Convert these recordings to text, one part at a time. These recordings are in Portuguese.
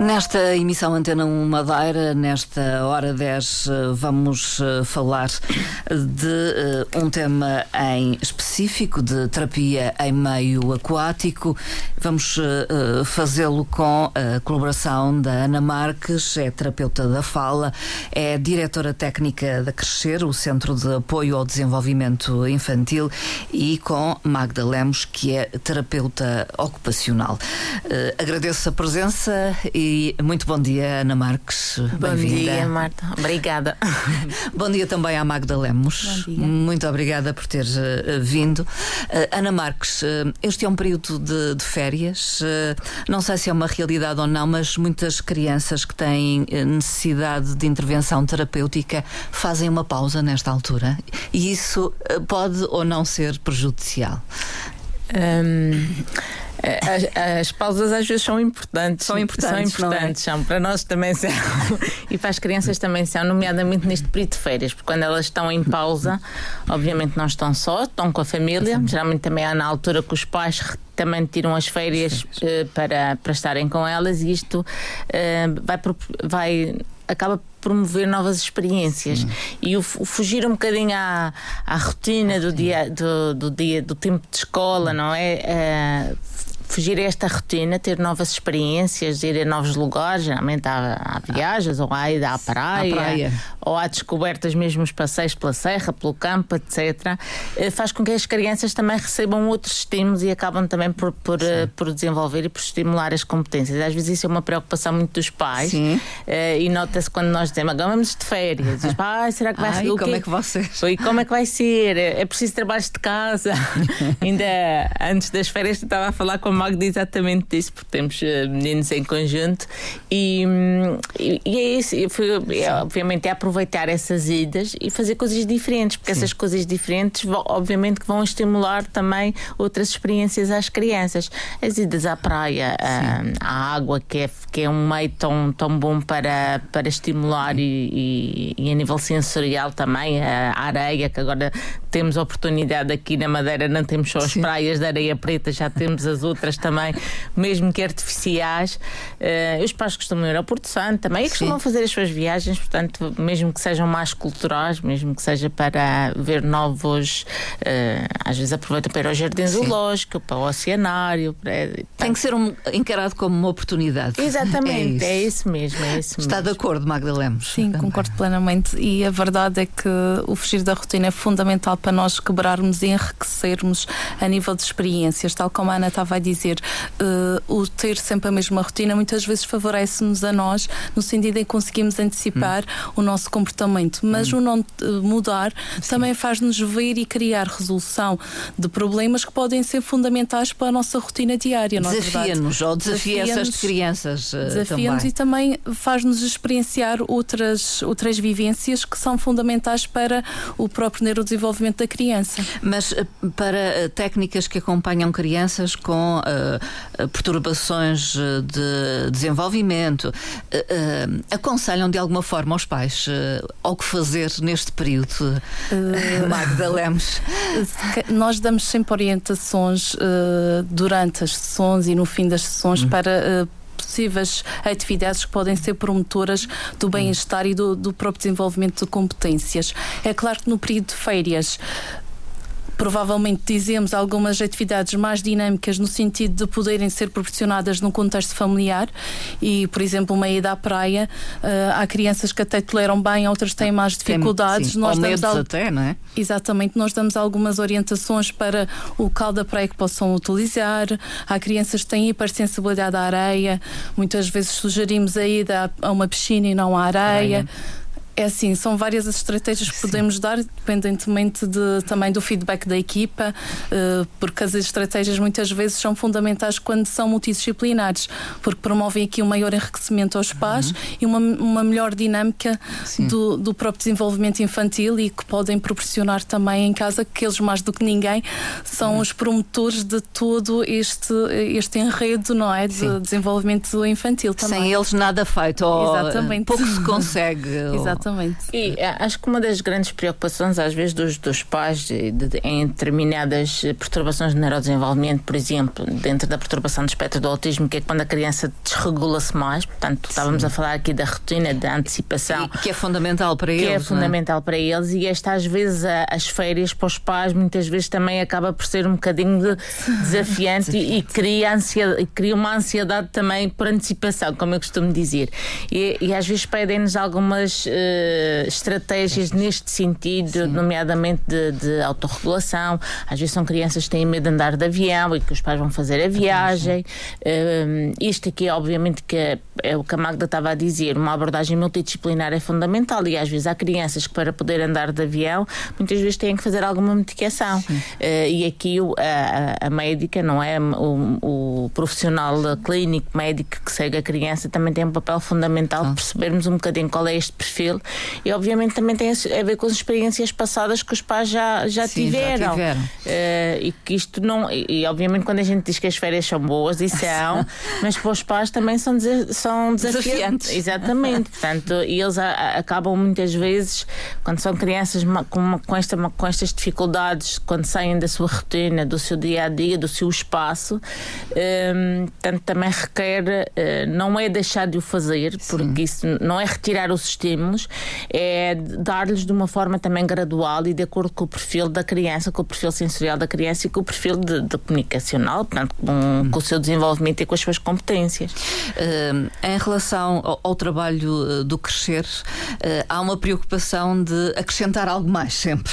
Nesta emissão Antena 1 Madeira, nesta hora 10, eh, vamos eh, falar de eh, um tema em específico de terapia em meio aquático. Vamos fazê-lo com a colaboração da Ana Marques, é terapeuta da fala, é diretora técnica da Crescer, o Centro de Apoio ao Desenvolvimento Infantil, e com Magda Lemos, que é terapeuta ocupacional. Agradeço a presença e muito bom dia, Ana Marques. Bom dia, Marta. Obrigada. bom dia também à Magda Lemos. Bom dia. Muito obrigada por ter uh, vindo. Uh, Ana Marques, uh, este é um período de, de férias. não sei se é uma realidade ou não, mas muitas crianças que têm necessidade de intervenção terapêutica fazem uma pausa nesta altura. E isso pode ou não ser prejudicial. Um... As, as, pausas às vezes são importantes. São importantes. São importantes, é? são. Para nós também são. e para as crianças também são, nomeadamente neste período de férias, porque quando elas estão em pausa, obviamente não estão só, estão com a família. Geralmente também há na altura que os pais também tiram as férias uh, para, para estarem com elas e isto uh, vai, vai acaba por promover novas experiências Sim. e o, o, fugir um bocadinho à, à rotina do dia do, do dia do tempo de escola não é uh, fugir a esta rotina, ter novas experiências, ir a novos lugares, geralmente há, há viagens, ou há ida à praia, à praia, ou há descobertas mesmo os passeios pela serra, pelo campo, etc. Eh, faz com que as crianças também recebam outros estímulos e acabam também por, por, eh, por desenvolver e por estimular as competências. Às vezes isso é uma preocupação muito dos pais Sim. Eh, e nota-se quando nós dizemos, agora vamos de férias. Diz, ah, será que vai ser? como é que vai ser? E como é que vai ser? É preciso trabalhos de casa. Ainda antes das férias estava a falar com a Magda exatamente disso, porque temos uh, meninos em conjunto e, e, e é isso. Foi, é, obviamente é aproveitar essas idas e fazer coisas diferentes, porque Sim. essas coisas diferentes, obviamente, que vão estimular também outras experiências às crianças. As idas à praia, uh, à água, que é, que é um meio tão, tão bom para, para estimular e, e, e a nível sensorial também, a areia, que agora temos oportunidade aqui na Madeira, não temos só as Sim. praias de areia preta, já temos as outras também, mesmo que artificiais. Uh, os pais costumam ir ao Porto Santo também e costumam Sim. fazer as suas viagens, portanto, mesmo que sejam mais culturais, mesmo que seja para ver novos. Uh, às vezes aproveitam para ir ao Jardim Sim. Zoológico, para o Oceanário. Para, Tem que ser um, encarado como uma oportunidade. Exatamente, é isso, é isso mesmo. É isso Está mesmo. de acordo, Magda Lemos? Sim, também. concordo plenamente. E a verdade é que o fugir da rotina é fundamental para nós quebrarmos e enriquecermos a nível de experiências, tal como a Ana estava a dizer, uh, o ter sempre a mesma rotina muitas vezes favorece-nos a nós, no sentido em que conseguimos antecipar hum. o nosso comportamento, mas hum. o não eh, mudar Sim. também faz-nos ver e criar resolução de problemas que podem ser fundamentais para a nossa rotina diária. É desafia-nos ou desafia, desafia essas crianças. Uh, Desafia-nos e também faz-nos experienciar outras, outras vivências que são fundamentais para o próprio neurodesenvolvimento da criança. Mas eh, para eh, técnicas que acompanham crianças com uh, perturbações de desenvolvimento, uh, uh, aconselham de alguma forma aos pais ao que fazer neste período? Magda Lemos. Nós damos sempre orientações durante as sessões e no fim das sessões hum. para possíveis atividades que podem ser promotoras do bem-estar e do, do próprio desenvolvimento de competências. É claro que no período de férias provavelmente dizemos algumas atividades mais dinâmicas no sentido de poderem ser proporcionadas num contexto familiar e, por exemplo, uma ida à praia, uh, há crianças que até toleram bem, outras têm mais dificuldades. Tem, nós Ou damos al... até, não é? Exatamente, nós damos algumas orientações para o local da praia que possam utilizar. Há crianças que têm hipersensibilidade à areia, muitas vezes sugerimos a ida a uma piscina e não à areia. areia. É assim, são várias as estratégias que Sim. podemos dar, independentemente de, também do feedback da equipa, uh, porque as estratégias muitas vezes são fundamentais quando são multidisciplinares, porque promovem aqui um maior enriquecimento aos pais uhum. e uma, uma melhor dinâmica do, do, próprio desenvolvimento infantil e que podem proporcionar também em casa que eles, mais do que ninguém, são uhum. os promotores de todo este, este enredo, não é? De Sim. desenvolvimento infantil também. Sem eles nada feito, ou Exatamente. pouco se consegue. Exatamente Exatamente. E eh, acho que uma das grandes preocupações, às vezes, dos, dos pais de, de, em determinadas perturbações de neurodesenvolvimento, por exemplo, dentro da perturbação do espectro do autismo, que é quando a criança desregula-se mais, portanto, estávamos Sim. a falar aqui da rotina, da antecipação. E, que é fundamental para que eles. Que é fundamental é? para eles, e esta, às vezes, a, as férias para os pais, muitas vezes também acaba por ser um bocadinho de desafiante, e, e, cria ansiedade, cria uma ansiedade também por antecipação, como eu costumo dizer. E, e às vezes pedem-nos algumas uh, estratégias neste sentido, Sim. nomeadamente de, de, autorregulação. Às vezes são crianças que têm medo de andar de avião e que os pais vão fazer a viagem. Uh, isto aqui, obviamente, que é, é o que a Magda estava a dizer, uma abordagem multidisciplinar é fundamental e às vezes há crianças que para poder andar de avião muitas vezes têm que fazer alguma medicação. Uh, e aqui o, a, a, médica, não é? O, o profissional clínico médico que segue a criança também tem um papel fundamental de percebermos um bocadinho qual é este perfil e obviamente também tem a ver com as experiências passadas que os pais já, já Sim, tiveram, já tiveram. Uh, e que isto não e, e, obviamente quando a gente diz que as férias são boas e são mas para os pais também são, são desafiantes. Exatamente. Portanto e eles a, acabam muitas vezes quando são crianças com, com, esta, com estas dificuldades quando saem da sua rotina do seu dia a dia do seu espaço um, eh, portanto também requer uh, não é deixar de o fazer porque isso não é retirar os estímulos, é dar-lhes de uma forma também gradual e de acordo com o perfil da criança, com o perfil sensorial da criança e com o perfil de, de comunicacional, portanto, com, hum. com, o seu desenvolvimento e com as suas competências. Uh, em relação ao, ao trabalho uh, do crescer, uh, há uma preocupação de acrescentar algo mais sempre.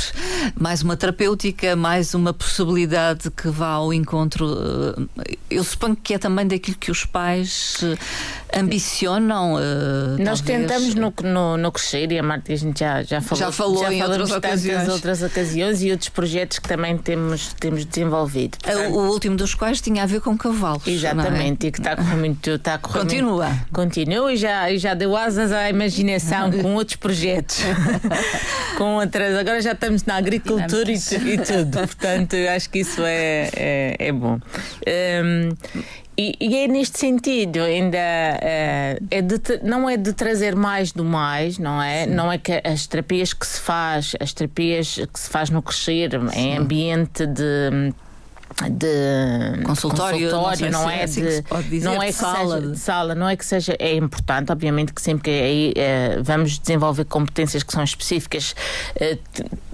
Mais uma terapêutica, mais uma possibilidade que vá ao encontro. eu suponho que é também daquilo que os pais ambicionam. Nós talvez... tentamos no, no, no Crescer e a Marta a gente já, já falou, já falou já em outras ocasiões. outras ocasiões e outros projetos que também temos, temos desenvolvido. Portanto, o, último dos quais tinha a ver com cavalos. É? Exatamente, é? e que está a correr muito. Está a correr Continua. Muito, continua e já, e já deu asas à imaginação com outros projetos. com outras. Agora já estamos na agricultura e, e, tudo. Portanto, eu acho que isso é, é, é bom. Um, e, e, é neste sentido, ainda é, é de, não é de trazer mais do mais, não é? Sim. Não é que as terapias que se faz, as terapias que se faz no crescer, Sim. em ambiente de de consultório, consultório não, não é, é assim de, dizer, não é sala, seja, sala, não é que seja é importante, obviamente que sempre que aí é, vamos desenvolver competências que são específicas é,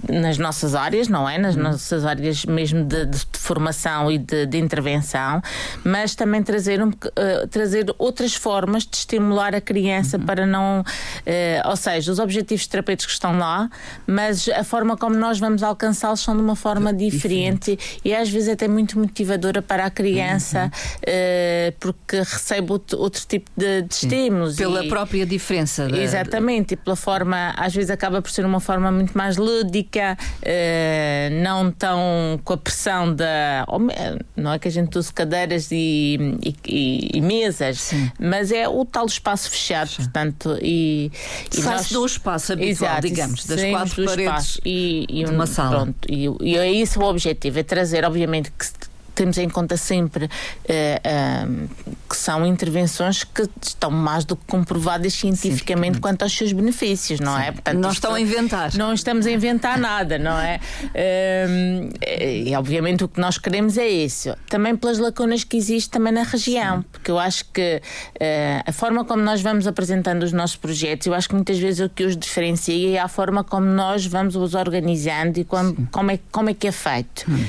nas nossas áreas, não é? Nas hum. nossas áreas mesmo de, de, formação e de, de, intervenção, mas também trazer, um, uh, trazer outras formas de estimular a criança uhum. para não. Uh, ou seja, os objetivos terapêuticos estão lá, mas a forma como nós vamos alcançá-los são de uma forma diferente, diferente, e às vezes até muito motivadora para a criança, uhum. uh, porque recebe outro, outro tipo de, de estímulos. Pela e, própria diferença. Da... Exatamente, e pela forma, às vezes acaba por ser uma forma muito mais lúdica uh, não tão com a pressão da. Não é que a gente use cadeiras e, e, e mesas, Sim. mas é o tal espaço fechado, Sim. portanto. E, e nós... do espaço habitual, Exato, digamos, das quatro paredes e, e uma sala. Pronto, e, e é isso o objetivo, é trazer, obviamente, que temos em conta sempre uh, uh, que são intervenções que estão mais do que comprovadas cientificamente quanto aos seus benefícios, não é? Sim. é? Portanto, não estão a inventar. Não estamos a inventar nada, não é? Uh, e obviamente o que nós queremos é isso. Também pelas lacunas que existem também na região, Sim. porque eu acho que a forma como nós vamos apresentando os nossos projetos, eu acho que muitas vezes o que os diferencia é a forma como nós vamos os organizando e como, como, é, como é que é feito. Hum.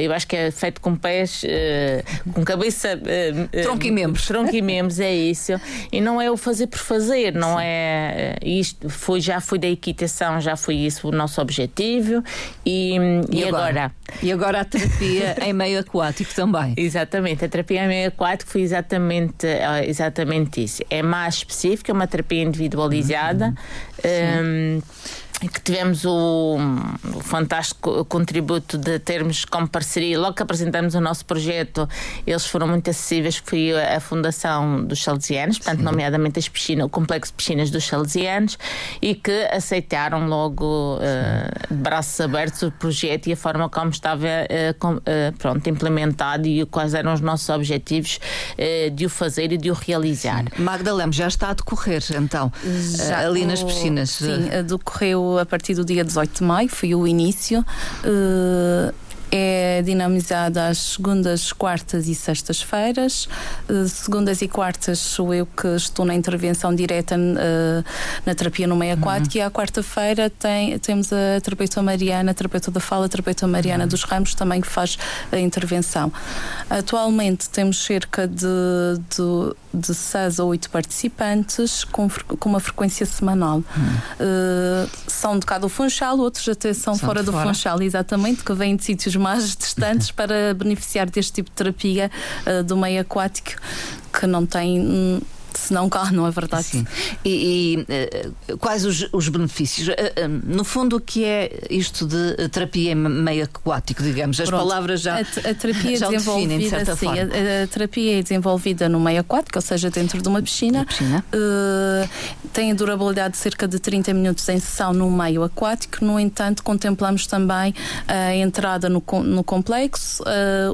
eu acho que é feito com pés, uh, com cabeça. Uh, tronco e membros. Tronco e membros, é isso. E não é o fazer por fazer, não Sim. é. Isto foi, já foi da equitação, já foi isso o nosso objetivo. E, e, e agora? agora? E agora a terapia em meio aquático também. Exatamente, a terapia em meio aquático foi exatamente, exatamente isso. É mais específica, é uma terapia individualizada. Uhum. Um, que tivemos o, o, fantástico contributo de termos como parceria, logo que apresentamos o nosso projeto, eles foram muito acessíveis, que foi a, Fundação dos Salesianos, portanto, Sim. nomeadamente as piscinas, o Complexo de Piscinas dos Salesianos, e que aceitaram logo uh, de braços abertos o projeto e a forma como estava uh, com, uh, pronto, implementado e quais eram os nossos objetivos de o fazer e de o realizar. Sim. Magda Lemos já está a decorrer, então, já, ali nas piscinas. Sim, decorreu a partir do dia 18 de maio, foi o início. Uh, é dinamizada às segundas, quartas e sextas-feiras. Uh, segundas e quartas sou eu que estou na intervenção direta uh, na terapia no meio aquático uhum. e à quarta-feira tem, temos a terapeuta Mariana, a terapeuta da fala, a terapeuta Mariana uhum. dos Ramos também que faz a intervenção. Atualmente temos cerca de, de, de 6 a 8 participantes com, com uma frequência semanal. Uhum. Uh, são de cá do Funchal, outros até são, são fora do fora. Funchal, exatamente, que vêm de sítios mais distantes para beneficiar deste tipo de terapia uh, do meio aquático que não tem. Hum, se não cá, não é verdade? Sim. E, e uh, quais os, os benefícios? Uh, uh, no fundo, o que é isto de terapia meio aquático, digamos? As Pronto. palavras já, a, a terapia já definem, de certa sim, forma. A, a, terapia é desenvolvida no meio aquático, ou seja, dentro de uma piscina. piscina. tem a durabilidade de cerca de 30 minutos em sessão no meio aquático. No entanto, contemplamos também a entrada no, no complexo,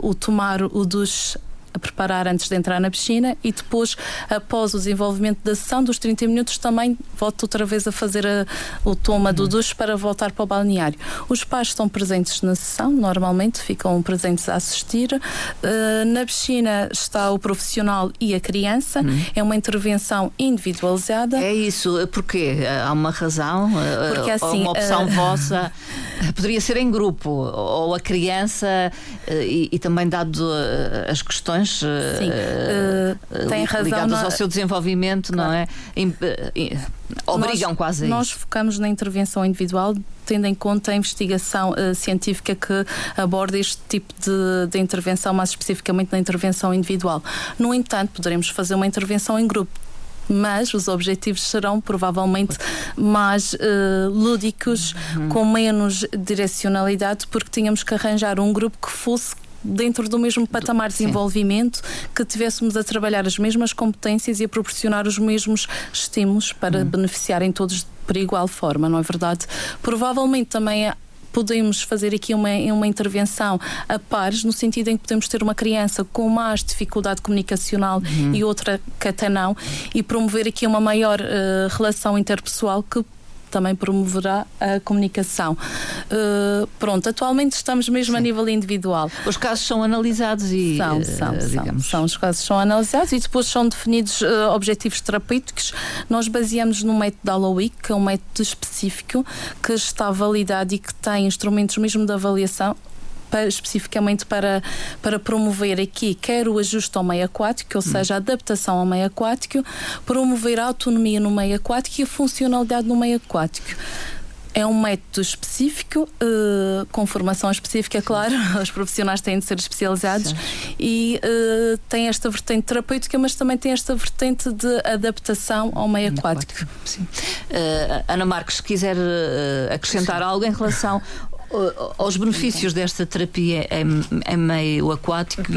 o tomar o duche a preparar antes de entrar na piscina e depois, após o desenvolvimento da sessão dos 30 minutos, também volto outra vez a fazer a, o toma do duche para voltar para o balneário. Os pais estão presentes na sessão, normalmente ficam presentes a assistir. Uh, na piscina está o profissional e a criança. Uhum. É uma intervenção individualizada. É isso, porquê? Há uma razão? Porque assim, uma opção uh... vossa? Poderia ser em grupo, ou a criança, uh, e, e, também dado as questões Sim, uh, tem razão ligadas ao seu desenvolvimento, claro. não é? Obrigam nós, quase a Nós isso. focamos na intervenção individual tendo em conta a investigação uh, científica que aborda este tipo de, de, intervenção, mais especificamente na intervenção individual. No entanto, poderemos fazer uma intervenção em grupo. Mas os objetivos serão provavelmente mais uh, lúdicos, uhum. com menos direcionalidade, porque tínhamos que arranjar um grupo que fosse dentro do mesmo patamar de desenvolvimento, que tivéssemos a trabalhar as mesmas competências e a proporcionar os mesmos estímulos para hum. beneficiarem todos por igual forma, não é verdade? Provavelmente também podemos fazer aqui uma, uma intervenção a pares, no sentido em que podemos ter uma criança com mais dificuldade comunicacional uhum. e outra que até não, e promover aqui uma maior uh, relação interpessoal que também promoverá a comunicação. Uh, pronto, atualmente estamos mesmo Sim. a nível individual. Os casos são analisados e. São, uh, são, são, são, Os casos são analisados e depois são definidos uh, objetivos terapêuticos. Nós baseamos no método da Aloic, que é um método específico que está validado e que tem instrumentos mesmo de avaliação para, especificamente para, para promover aqui quer o ajuste ao meio aquático, ou seja, a adaptação ao meio aquático, promover a autonomia no meio aquático e a funcionalidade no meio aquático. É um método específico, uh, com formação específica, claro, os profissionais têm de ser especializados Sim. e uh, tem esta vertente terapêutica, mas também tem esta vertente de adaptação ao meio aquático. aquático. Sim. Uh, Ana Marques, se quiser acrescentar Sim. algo em relação aos benefícios desta terapia em, em meio aquático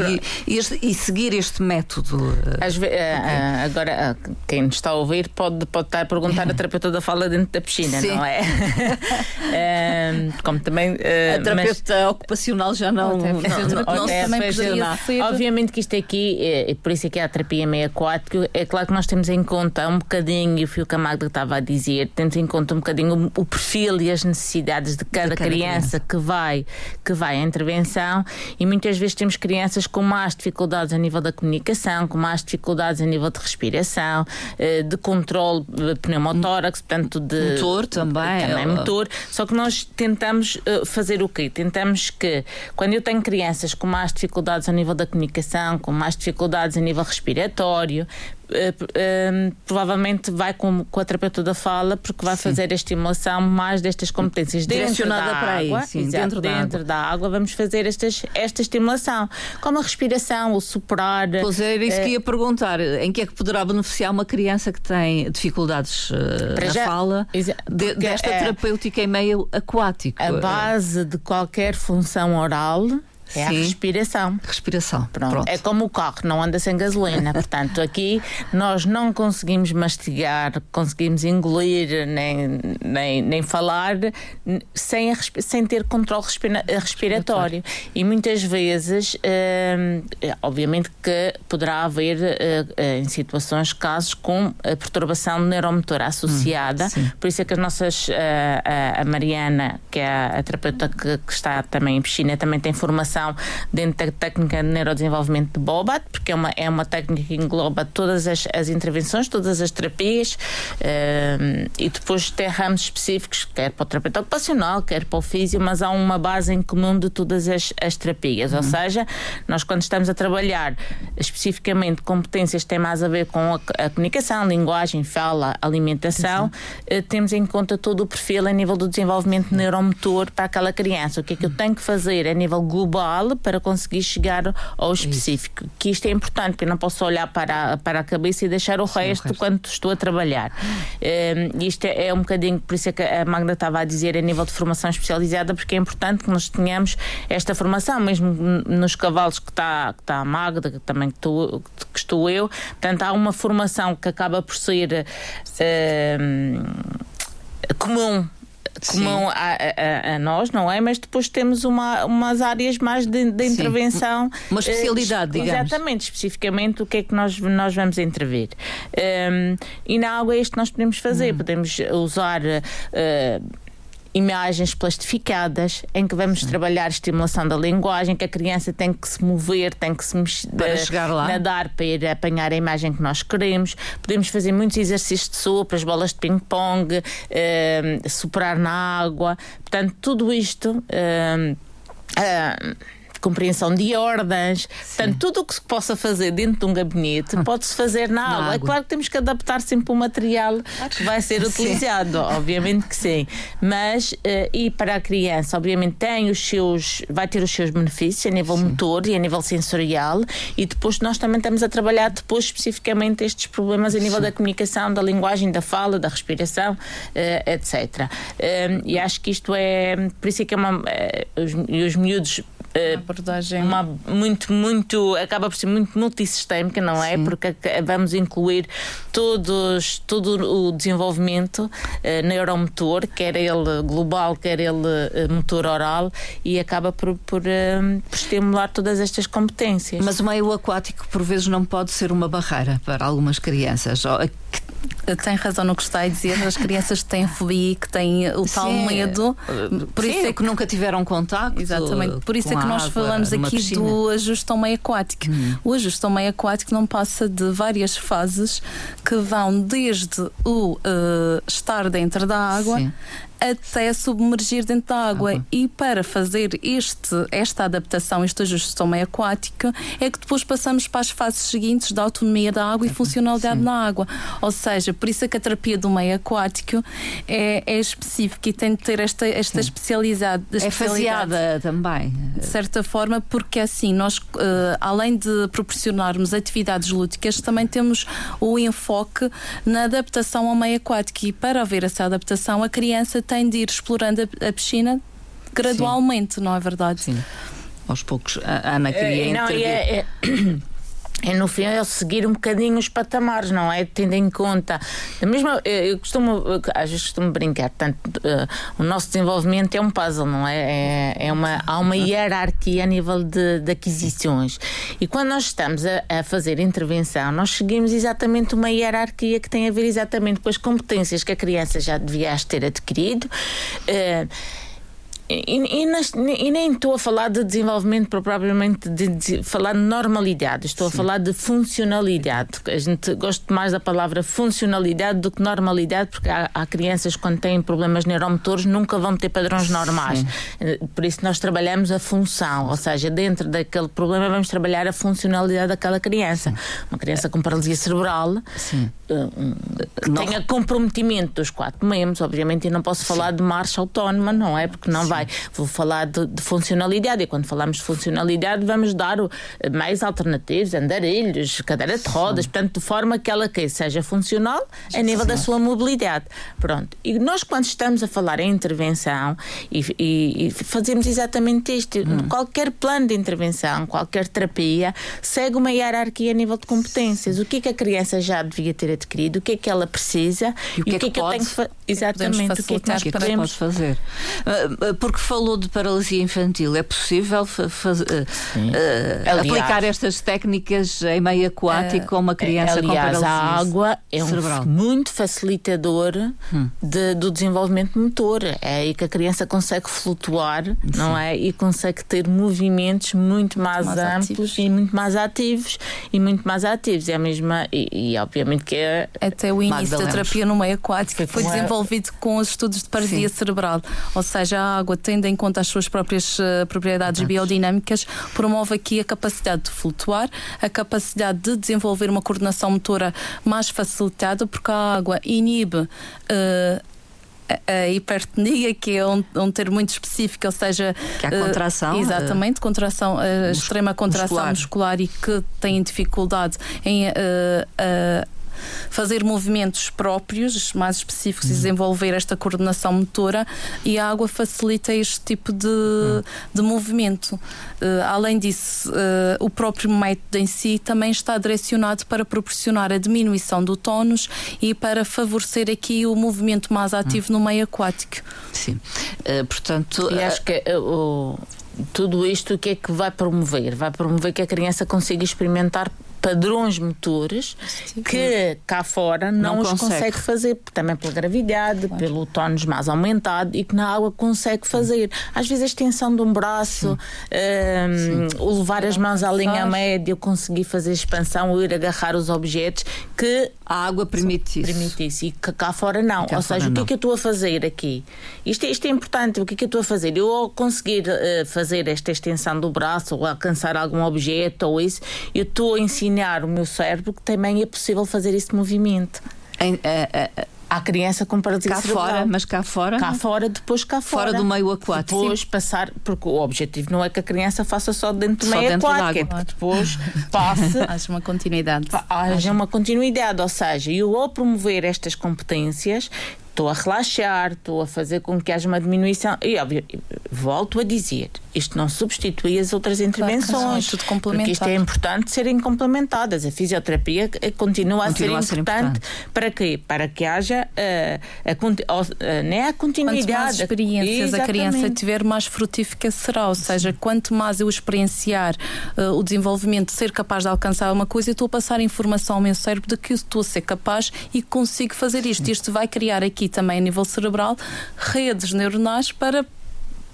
e, este, e, seguir este método. Às ve- uh, agora, uh, quem nos está a ouvir pode, pode estar a perguntar a terapeuta da fala dentro da piscina, Sim. não é? como também. a terapeuta mas... ocupacional já não. não, não, não, não Obviamente que isto aqui, e por isso é que há a terapia meio aquático, é claro que nós temos em conta um bocadinho, e o Fio Camargo estava a dizer, temos em conta um bocadinho o, o perfil e as necessidades de cada, de cada criança criança que vai, que vai à intervenção e muitas vezes temos crianças com mais dificuldades a nível da comunicação, com mais dificuldades a nível de respiração, eh, de controle pneumotórax, portanto de motor também, também motor. Só que nós tentamos eh, fazer o quê? Tentamos que quando eu tenho crianças com mais dificuldades a nível da comunicação, com mais dificuldades a nível respiratório, uh, provavelmente vai com, com a terapeuta da fala, porque vai sim. fazer a estimulação mais destas competências Direcionada dentro da para água. Aí, sim, Exato, dentro, da, dentro água. da água. Vamos fazer estas, esta estimulação, como a respiração, o soprar. Pois é, era isso que ia perguntar. Em que é que poderá beneficiar uma criança que tem dificuldades na já, fala de, desta é, terapêutica em meio aquático? A base de qualquer função oral é Sim. a respiração. Respiração. Pronto. Pronto. É como o carro, não anda sem gasolina. Portanto, aqui nós não conseguimos mastigar, conseguimos engolir, nem, nem, nem falar sem, a, sem ter controle respira respiratório. E muitas vezes, hum, obviamente que poderá haver uh, em situações casos com a perturbação neuromotora associada. Hum, Por isso é que as nossas, uh, a Mariana, que é a terapeuta que, que está também em piscina, também tem formação formação dentro da técnica de neurodesenvolvimento de Bobat, porque é uma, é uma técnica que engloba todas as, as intervenções, todas as terapias uh, e depois tem ramos específicos, quer para o terapeuta ocupacional, quer para o físico, mas há uma base em comum de todas as, as terapias. Uhum. Ou seja, nós quando estamos a trabalhar especificamente competências que têm mais a ver com a, a comunicação, linguagem, fala, alimentação, uh, temos em conta todo o perfil a nível do desenvolvimento neuromotor para aquela criança. O que é que eu tenho que fazer a nível global para conseguir chegar ao específico. Isso. Que isto é importante, porque eu não posso olhar para a, para a cabeça e deixar o, Sim, resto, o resto, quando estou a trabalhar. Um, isto é, é, um bocadinho, por isso é que a Magda estava a dizer a nível de formação especializada, porque é importante que nós tenhamos esta formação, mesmo nos cavalos que está, que está a Magda, que também que estou, que estou eu. Portanto, há uma formação que acaba por ser. Um, comum comum a, a, a, nós, não é? Mas depois temos uma, umas áreas mais de, de intervenção. Uma especialidade, uh, digamos. Exatamente, especificamente o que é que nós, nós vamos intervir. Um, ehm, e na água é isto que nós podemos fazer. Hum. Podemos usar. Uh, imagens plastificadas, em que vamos Sim. trabalhar a estimulação da linguagem, que a criança tem que se mover, tem que se mexer, para chegar lá. nadar para ir apanhar a imagem que nós queremos. Podemos fazer muitos exercícios de sopro, as bolas de ping-pong, uh, soprar na água. Portanto, tudo isto. Uh, uh, compreensão de ordens, Sim. portanto, tudo o que se possa fazer dentro de um gabinete ah. pode-se fazer na, na água. É claro que temos que adaptar sempre o material que vai ser utilizado, sim. obviamente que sim. Mas, uh, e para a criança, obviamente, tem os seus, vai ter os seus benefícios a nível sim. motor e a nível sensorial, e depois nós também estamos a trabalhar depois especificamente estes problemas a nível sim. da comunicação, da linguagem, da fala, da respiração, uh, etc. Uh, e acho que isto é, por isso é que é uma, os, os miúdos uh, abordagem uma, muito, muito, acaba por ser muito multissistémica, não é? Sim. Porque vamos incluir todos, todo o desenvolvimento uh, neuromotor, quer ele global, quer ele uh, motor oral, e acaba por, por, uh, por, estimular todas estas competências. Mas o meio aquático, por vezes, não pode ser uma barreira para algumas crianças. Tem razão no que está a dizer, as crianças que têm fobia, que têm o tal Sim, medo, por Sim, isso é que nunca tiveram contato. Exatamente, por isso é que nós falamos aqui piscina. do ajuste ao meio aquático. Hum. O ajuste ao meio aquático não passa de várias fases que vão desde o uh, estar dentro da água Sim até submergir dentro da água. Uhum. E para fazer este, esta adaptação, este ajuste ao meio aquático, é que depois passamos para as fases seguintes da autonomia da água e funcionalidade Sim. na água. Ou seja, por isso é que a terapia do meio aquático é, é específica e tem de ter esta, esta especialidade. É faseada também. De certa forma, porque assim, nós, uh, além de proporcionarmos atividades lúdicas, também temos o enfoque na adaptação ao meio aquático. E para haver essa adaptação, a criança tem de ir explorando a, a piscina gradualmente, Sim. não é verdade? Sim. Aos poucos, a Ana queria é, não, é, é, é no fim é seguir um bocadinho os patamares, não é? Tendo em conta. Da mesma, eu costumo, às vezes costumo brincar, portanto, uh, o nosso desenvolvimento é um puzzle, não é? é, é uma, há uma hierarquia a nível de, de aquisições. E quando nós estamos a, a, fazer intervenção, nós seguimos exatamente uma hierarquia que tem a ver exatamente com as competências que a criança já devia ter adquirido. Uh, E, e, nas, e, nem estou a falar de desenvolvimento propriamente de, de falar de normalidade, estou Sim. a falar de funcionalidade. A gente gosta mais da palavra funcionalidade do que normalidade, porque há, há crianças quando têm problemas neuromotores nunca vão ter padrões normais. Sim. Eh, por isso nós trabalhamos a função, ou seja, dentro daquele problema vamos trabalhar a funcionalidade daquela criança. Sim. Uma criança com paralisia cerebral. Eh, não. tenha comprometimento dos quatro membros, obviamente, e não posso falar de marcha autónoma, não é? Porque não vai. Vou falar de, de, funcionalidade, e quando falamos de funcionalidade, vamos dar mais alternativas, andarilhos, cadeira de rodas, Sim. portanto, de forma que ela que seja funcional a nível da sua mobilidade. Pronto. E nós, quando estamos a falar em intervenção e, e, e fazemos exatamente isto, hum. qualquer plano de intervenção, qualquer terapia, segue uma hierarquia a nível de competências. O que é que a criança já devia ter adquirido, o que é que ela precisa e o que, e é, que, é que, eu tenho que fazer. Exatamente, o que é que nós que podemos fazer. Uh, porque falou de paralisia infantil, é possível uh, uh, aplicar estas técnicas em meio aquático a uma criança aliás, com paralisia a água é cerebral. um muito facilitador hum. de, do desenvolvimento motor. É aí que a criança consegue flutuar, Sim. não é? E consegue ter movimentos muito mais, mais amplos ativos. e muito mais ativos e muito mais ativos. É a mesma e, e obviamente que é até o início da terapia no meio aquático foi desenvolvido com os estudos de paralisia Sim. cerebral, ou seja, a água tendo em conta as suas próprias uh, propriedades biodinâmicas, promove aqui a capacidade de flutuar, a capacidade de desenvolver uma coordenação motora mais facilitada, porque a água inibe uh, a hipertenia, que é um, um termo muito específico, ou seja, que é a contração, uh, exatamente, contração, uh, extrema contração muscular. muscular. e que têm dificuldade em uh, fazer movimentos próprios, mais específicos, e uhum. desenvolver esta coordenação motora e a água facilita este tipo de, uhum. de movimento. Uh, além disso, uh, o próprio método em si também está direcionado para proporcionar a diminuição do tónus e para favorecer aqui o movimento mais ativo uhum. no meio aquático. Sim. Uh, portanto, e acho que o tudo isto o que é que vai promover? Vai promover que a criança consiga experimentar padrões motores que cá fora não, não os consegue. consegue. fazer, também pela gravidade, claro. pelo tónus mais aumentado e que na água consegue fazer. Às vezes a extensão de um braço, um, o levar as mãos à linha média, conseguir fazer expansão, ou ir agarrar os objetos que a água permite isso. Permite isso e que cá fora não. Cá Ou seja, o que é que eu estou a fazer aqui? Isto, isto é importante, o que é que eu estou a fazer? Eu ao conseguir uh, fazer esta extensão do braço ou alcançar algum objeto ou isso, eu estou a ensinar ensinar o meu cérebro que também é possível fazer esse movimento. Em, uh, uh, à criança com paralisia cá cerebral. fora, mas cá fora? Cá fora, depois cá fora. Fora do meio aquático. Depois Sim. passar, porque o objetivo não é que a criança faça só dentro do só meio dentro aquático, é que depois passe. haja uma continuidade. Haja uma continuidade, ou seja, eu ao promover estas competências estou a relaxar, estou a fazer com que haja uma diminuição. E óbvio, volto a dizer, isto não substitui as outras intervenções. Claro, tudo complementar. Porque isto é importante serem complementadas. A fisioterapia continua, a, ser, a ser importante, para quê? Para que haja uh, a, a, né, a continuidade. Quanto mais experiências Exatamente. a criança tiver, mais frutífica será. Ou seja, quanto mais eu experienciar uh, o desenvolvimento, ser capaz de alcançar uma coisa, eu estou a passar informação ao meu cérebro de que eu estou a ser capaz e consigo fazer isto. Isto vai criar aqui também a nível cerebral redes neuronais para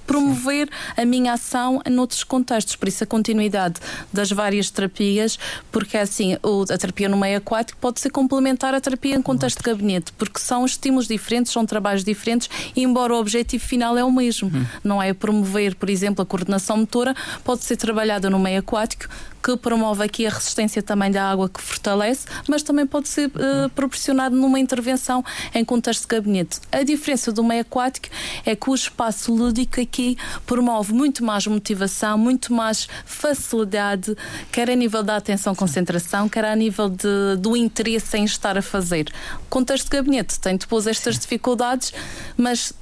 promover a minha ação noutros contextos. Por isso, a continuidade das várias terapias, porque é assim, a terapia no meio aquático pode ser complementar à terapia em contexto de gabinete, porque são estímulos diferentes, são trabalhos diferentes, embora o objetivo final é o mesmo. Hum. Não é promover, por exemplo, a coordenação motora, pode ser trabalhada no meio aquático, que promove aqui a resistência também da água que fortalece, mas também pode ser uh, proporcionado numa intervenção em contexto de gabinete. A diferença do meio aquático é que o espaço lúdico aqui promove muito mais motivação, muito mais facilidade, quer a nível da atenção concentração, quer a nível de, do interesse em estar a fazer. O contexto de gabinete tem depois estas dificuldades, mas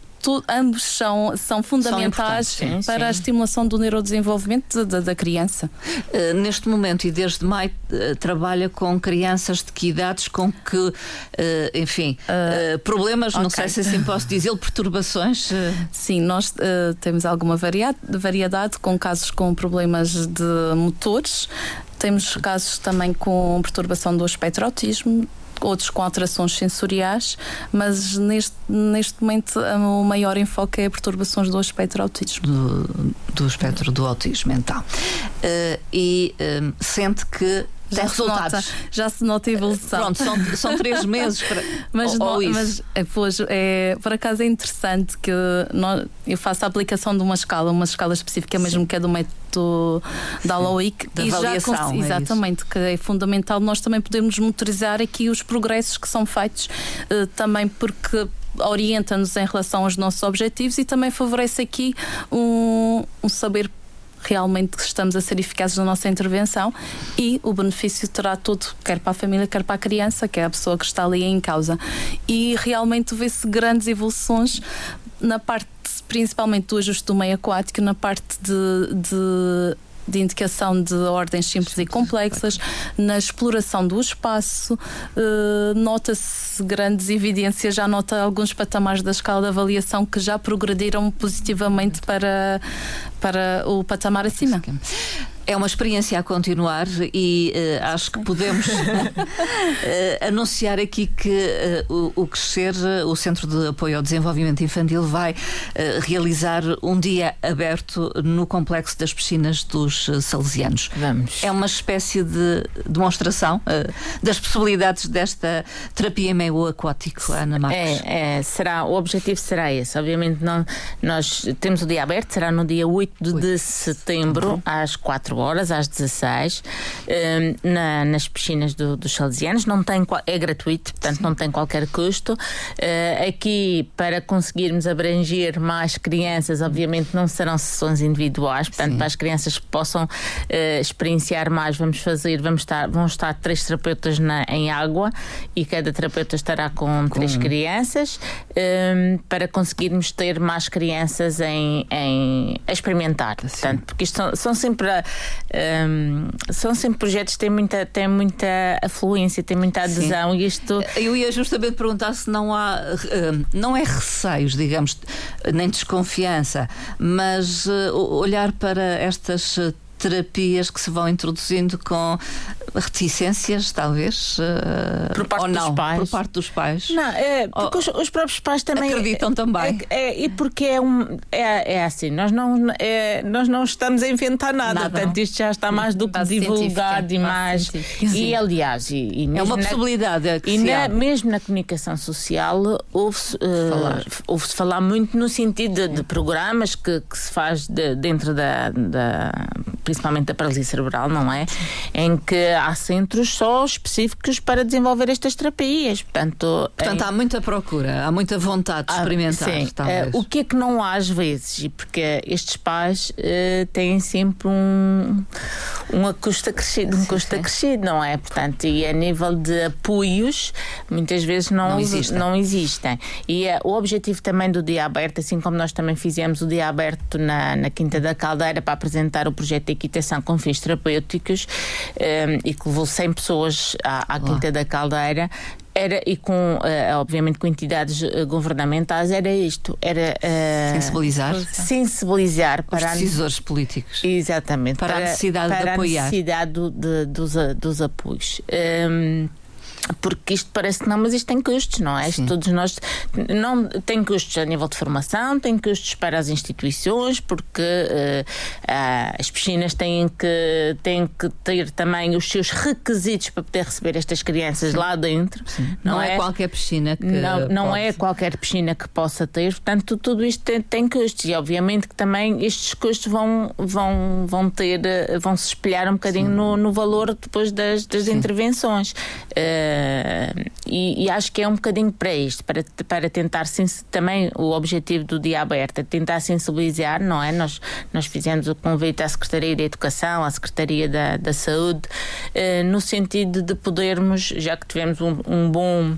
ambos são, são fundamentais são sim, para sim. a estimulação do neurodesenvolvimento da, da criança. Uh, neste momento e desde maio uh, trabalha com crianças de que idades, com que, uh, enfim, problemas, okay. não sei se assim posso dizer, perturbações? Sim, nós temos alguma variedade com casos com problemas de motores. Temos casos também com perturbação do espectro autismo, outros com alterações sensoriais, mas neste, neste momento o maior enfoque é perturbações do espectro autismo. Do, do espectro do autismo, então. Uh, e uh, sente que já se nota, já se nota a evolução. Pronto, são, são três meses para. mas, ou, ou mas é, pois, é, por acaso é interessante que nós, eu faço a aplicação de uma escala, uma escala específica Sim. mesmo que é do método da Loic e já é exatamente, que é fundamental nós também podemos monitorizar aqui os progressos que são feitos uh, também porque orienta-nos em relação aos nossos objetivos e também favorece aqui um, um saber realmente estamos a ser eficazes na nossa intervenção e o benefício terá todo, quer para a família, quer para a criança, que é a pessoa que está ali em causa. E realmente vê-se grandes evoluções na parte, principalmente do ajuste do meio aquático, na parte de, de de indicação de ordens simples e complexas, na exploração do espaço, uh, nota-se grandes evidências, já nota alguns patamares da escala de avaliação que já progrediram positivamente para, para o patamar acima. É uma experiência a continuar e uh, acho que podemos uh, anunciar aqui que uh, o, o Crescer, o Centro de Apoio ao Desenvolvimento Infantil, vai realizar um dia aberto no Complexo das Piscinas dos Salesianos. Vamos. É uma espécie de demonstração das possibilidades desta terapia em meio aquático, Ana Marques. É, é, será, o objetivo será esse. Obviamente, não, nós temos o dia aberto, será no dia 8 de, 8. de setembro, às 4 4 horas, às 16, ehm, na, nas piscinas do, dos Salesianos. Não tem, é gratuito, portanto Sim. não tem qualquer custo. Uh, aqui, para conseguirmos abranger mais crianças, obviamente não serão sessões individuais, portanto, Sim. para as crianças que possam uh, experienciar mais, vamos fazer, vamos estar, vão estar três terapeutas na, em água e cada terapeuta estará com, com... três crianças um, ehm, para conseguirmos ter mais crianças em, em a experimentar. Portanto, porque isto são, são sempre um, são sempre projetos que têm muita, têm muita afluência, têm muita adesão. E isto... Eu ia justamente perguntar se não há, não é receios, digamos, nem desconfiança, mas uh, olhar para estas terapias que se vão introduzindo com reticências, talvez? Uh, por parte ou não, dos pais? Por parte dos pais. Não, é, porque os, os, próprios pais também. Acreditam também. É, é, e porque é, um, é, é assim, nós não, é, nós não estamos a inventar nada, nada portanto, isto já está mais do que divulgado e mais. E aliás, e, e é uma na, possibilidade. e na, mesmo na comunicação social ouve-se uh, falar. Ouve falar muito no sentido de, de programas que, que, se faz de, dentro da, da principalmente da paralisia cerebral, não é? Em que há centros só específicos para desenvolver estas terapias. Portanto, Portanto em... há muita procura, há muita vontade de experimentar. sim. Uh, o que é que não há às vezes? Porque estes pais uh, têm sempre um, um custo acrescido, um custo acrescido, não é? Portanto, e a nível de apoios, muitas vezes não, não existem. Não existem. E uh, o objetivo também do dia aberto, assim como nós também fizemos o dia aberto na, na Quinta da Caldeira para apresentar o projeto de equitação com fins terapêuticos um, e que levou 100 pessoas à, à Quinta da Caldeira, era e com uh, obviamente com entidades uh, governamentais era isto era uh, sensibilizar? sensibilizar para os decisores a, políticos. Exatamente. Para, para a necessidade para de apoiar. a necessidade do, de, dos, dos apoios. Um, porque isto parece que não, mas isto tem custos, não é? Todos nós não tem custos a nível de formação, tem custos para as instituições, porque uh, uh, as piscinas têm que, têm que ter também os seus requisitos para poder receber estas crianças Sim. lá dentro. Não, não é, é, qualquer piscina que não, não é qualquer piscina que possa ter, portanto tudo isto tem, tem custos e obviamente que também estes custos vão vão vão ter vão se espelhar um bocadinho no, no, valor depois das, das intervenções. Uh, Uh, e, e, acho que é um bocadinho para isto, para, para tentar também o objetivo do dia aberto é tentar sensibilizar, não é? Nós, nós fizemos o convite à Secretaria da Educação, à Secretaria da, da Saúde, uh, no sentido de podermos, já que tivemos um, um bom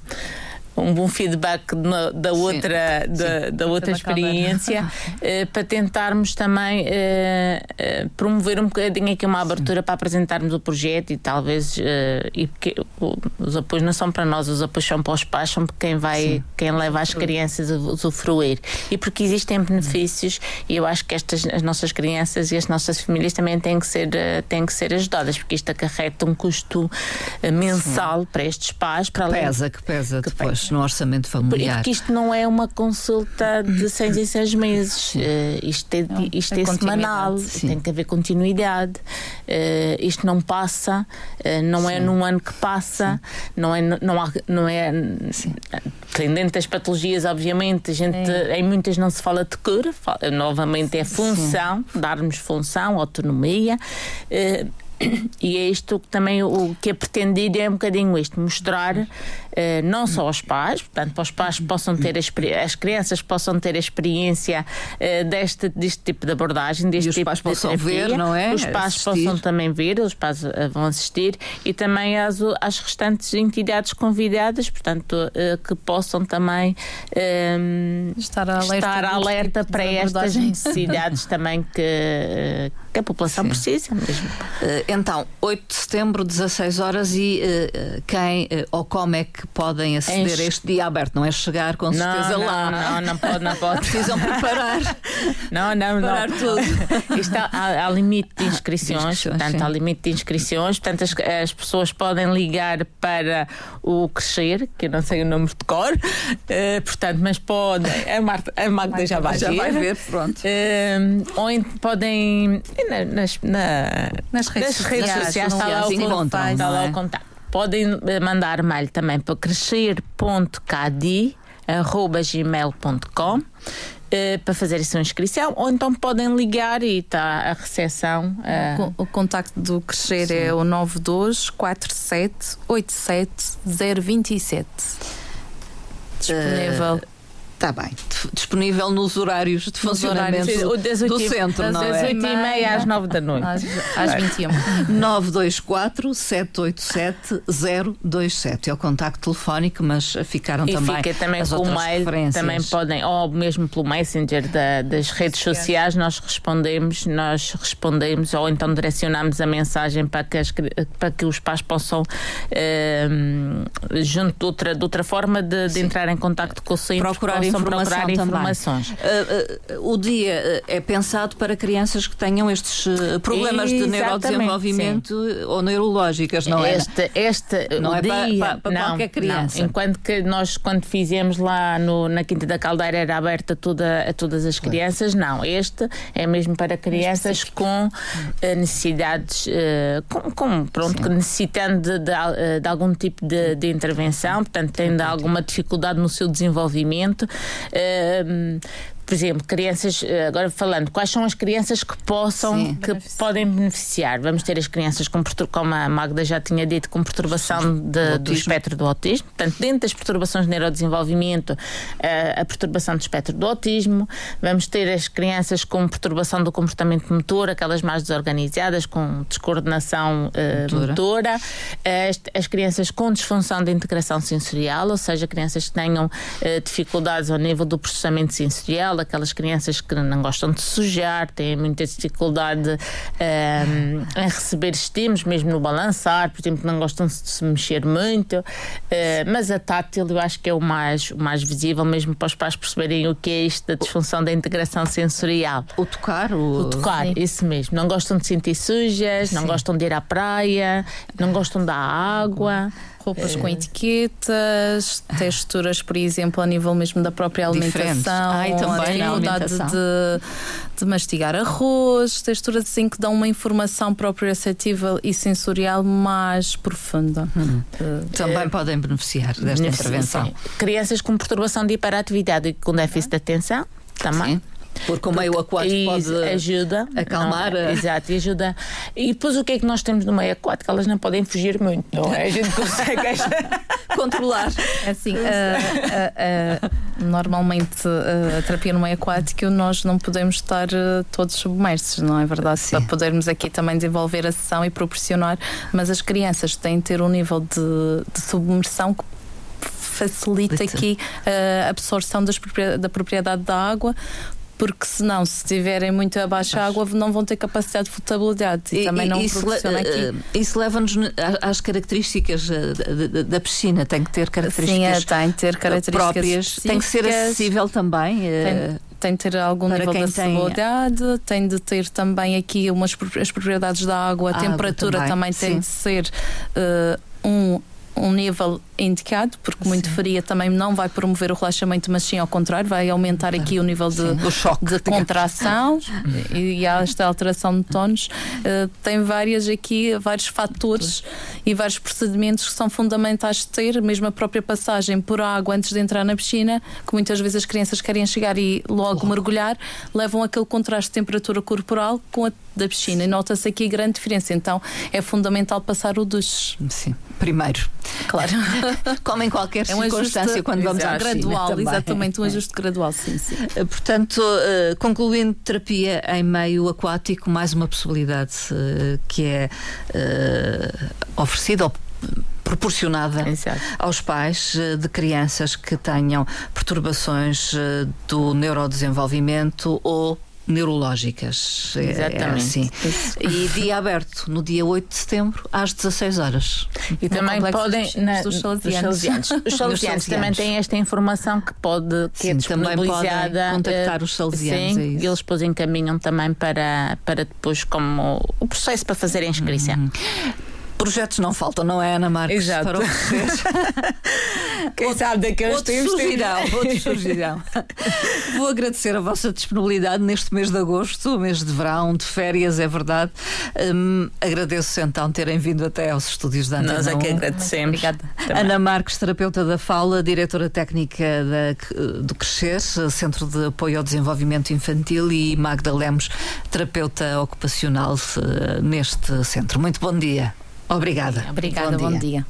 um bom feedback no, da outra, da, da, outra experiência, uh, para tentarmos também uh, promover um bocadinho aqui uma abertura Sim. para apresentarmos o projeto e talvez e porque os apoios não são para nós, os apoios são para os pais, são para quem vai, quem leva as crianças a usufruir. E porque existem benefícios e eu acho que estas as nossas crianças e as nossas famílias também têm que ser, têm que ser ajudadas, porque isto acarreta um custo mensal Sim. para estes pais, para além pesa, que pesa que depois no orçamento familiar. Porque isto não é uma consulta de seis em seis meses. Uh, isto é, isto é, é semanal, Sim. tem que haver continuidade. Uh, isto não passa, uh, não Sim. é num ano que passa, não é, não, há, não é. Dentro das patologias, obviamente, a gente, em muitas não se fala de cura, fala, novamente é função, darmos função, autonomia. E é isto que também o que é pretendido é um bocadinho isto, mostrar não só aos pais, portanto, para os pais possam ter as crianças possam ter a experiência uh, deste, deste tipo de abordagem, deste e os tipo pais de possam terapia, ver, não é? Os pais assistir. possam também ver, os pais uh, vão assistir e também às, às restantes entidades convidadas, portanto, que possam também estar alerta, estar alerta para estas necessidades também que, que a população Sim. precisa mesmo. Então, 8 de setembro, 16 horas, e quem ou como é que podem aceder a este dia aberto? Não é chegar com certeza não, lá. Não, não, não pode, não pode. Precisam preparar. Não, não, preparar não. tudo. Isto há, há limite de inscrições, portanto, há limite de inscrições, portanto, as, as, pessoas podem ligar para o Crescer, que eu não sei o número de cor, uh, portanto, mas podem. A Marta, a Magda já vai já ver. vai ver, pronto. ou podem. Nas, na, nas redes nas redes sociais está lá, o encontram, está lá o contato. Podem eh, mandar mail também para crescer.cadi.gmail.com Uh, para fazer a sua inscrição, ou então podem ligar e está a recepção. Uh... O, contacto do Crescer Sim. é o 9247 87 027. Disponível. Uh Está bem. Disponível nos horários de funcionamento horários, do centro, não é? Das 8 e meia às 9 da noite. Às, às 21. 924 787 027 é o contacto telefónico, mas ficaram e também. E fica também as pelo mail, também podem, ou mesmo pelo Messenger da, das redes sociais, nós respondemos, nós respondemos, ou então direcionamos a mensagem para que, as, para que os pais possam, eh, junto de outra, de outra forma de, de entrar em contato com o centro. Procurar informação procurar informações. Uh, uh, o dia é pensado para crianças que tenham estes problemas Exatamente, de neurodesenvolvimento sim. ou neurológicas, não é? Este, este, não é dia, para, para, para não, qualquer criança. Não. Enquanto que nós, quando fizemos lá no, na Quinta da Caldeira, era aberta toda, a todas as crianças, não. Este é mesmo para crianças com necessidades, com, com, pronto, necessitando de, de, de, algum tipo de, de intervenção, portanto, tendo alguma dificuldade no seu desenvolvimento momento. Por exemplo, crianças, eh, agora falando, quais são as crianças que possam, Sim. que podem beneficiar? Vamos ter as crianças com, como a Magda já tinha dito, com perturbação de, do espectro do autismo. Portanto, dentro das perturbações de neurodesenvolvimento, eh, a perturbação do espectro do autismo. Vamos ter as crianças com perturbação do comportamento motor, aquelas mais desorganizadas, com descoordenação uh, motora. motora. As, as, crianças com disfunção de integração sensorial, ou seja, crianças que tenham uh, dificuldades ao nível do processamento sensorial aquelas crianças que não gostam de sujar, têm muita dificuldade um, ehm, em receber estímulos, mesmo no balançar, por exemplo, não gostam de se mexer muito. Uh, mas a tátil eu acho que é o mais, o mais visível, mesmo para os pais perceberem o que é isto da disfunção da integração sensorial. O tocar? O, o tocar, Sim. isso mesmo. Não gostam de sentir sujas, Sim. não gostam de ir à praia, não gostam da água. Roupas é. com etiquetas, texturas, por exemplo, a nível mesmo da própria alimentação. Ai, também a alimentação. De, de mastigar arroz, texturas assim que dão uma informação proprioceptiva e sensorial mais profunda. Hum. Uh, também é, podem beneficiar desta intervenção. Sim. Crianças com perturbação de hiperatividade e com déficit de atenção também. Sim. Porque o meio aquático pode ajuda, acalmar. Não, exato, e ajuda. E depois o que é que nós temos no meio aquático? Elas não podem fugir muito, não é? A gente consegue controlar. É assim, uh, uh, uh, normalmente a terapia no meio aquático nós não podemos estar todos submersos, não é verdade? Sim. Para podermos aqui também desenvolver a sessão e proporcionar, mas as crianças têm de ter um nível de, de submersão que facilita aqui a absorção das, da propriedade da água porque senão, se tiverem muito abaixo a água, não vão ter capacidade de flotabilidade e, e também não isso proporciona le, aqui. Isso leva-nos às características da, da, piscina, tem que ter características Sim, tem que ter características próprias, tem que ser acessível também. Tem, tem de ter algum nível de acessibilidade, tem... tem de ter também aqui umas, as propriedades da água, a, a temperatura água também, também tem de ser uh, um um nível indicado, porque muito fria também não vai promover o relaxamento, mas sim ao contrário, vai aumentar aqui o nível de, choque, de contração e, e há esta alteração de tonos. Uh, tem várias aqui, vários fatores e vários procedimentos que são fundamentais de ter, mesmo a própria passagem por água antes de entrar na piscina, que muitas vezes as crianças querem chegar e logo mergulhar, levam aquele contraste de temperatura corporal com a da piscina. E nota-se aqui grande diferença. Então é fundamental passar o duche. Sim, primeiro. Claro. Como em qualquer é um circunstância ajuste, quando vamos à gradual, exatamente, um ajuste gradual, sim, sim. Eh, portanto, uh, concluindo terapia em meio aquático, mais uma possibilidade uh, que é oferecida proporcionada Exato. aos pais de crianças que tenham perturbações do neurodesenvolvimento ou neurológicas. É, é Exatamente. É assim. E dia aberto no dia 8 de setembro às 16 horas. E também podem na, dos salesianos. Os salesianos também têm esta informação que pode que sim, é disponibilizada. Também contactar os salesianos. Sim, é eles depois encaminham também para, para depois como o processo para fazer a inscrição. Uhum. Projetos não faltam, não é, Ana Marques? Exato. Para Quem outro, sabe daqueles outros tempos surgirão, outros surgirão. Vou agradecer a vossa disponibilidade neste mês de agosto, mês de verão, de férias, é verdade. Um, agradeço então terem vindo até aos estúdios da Antena Nós é que agradecemos. Obrigada. Ana Marques, terapeuta da Fala, diretora técnica da, do Crescer, Centro de Apoio ao Desenvolvimento Infantil, e Magda Lemos, terapeuta ocupacional uh, neste centro. Muito bom dia. Obrigada. Obrigada, bom dia. Bom dia.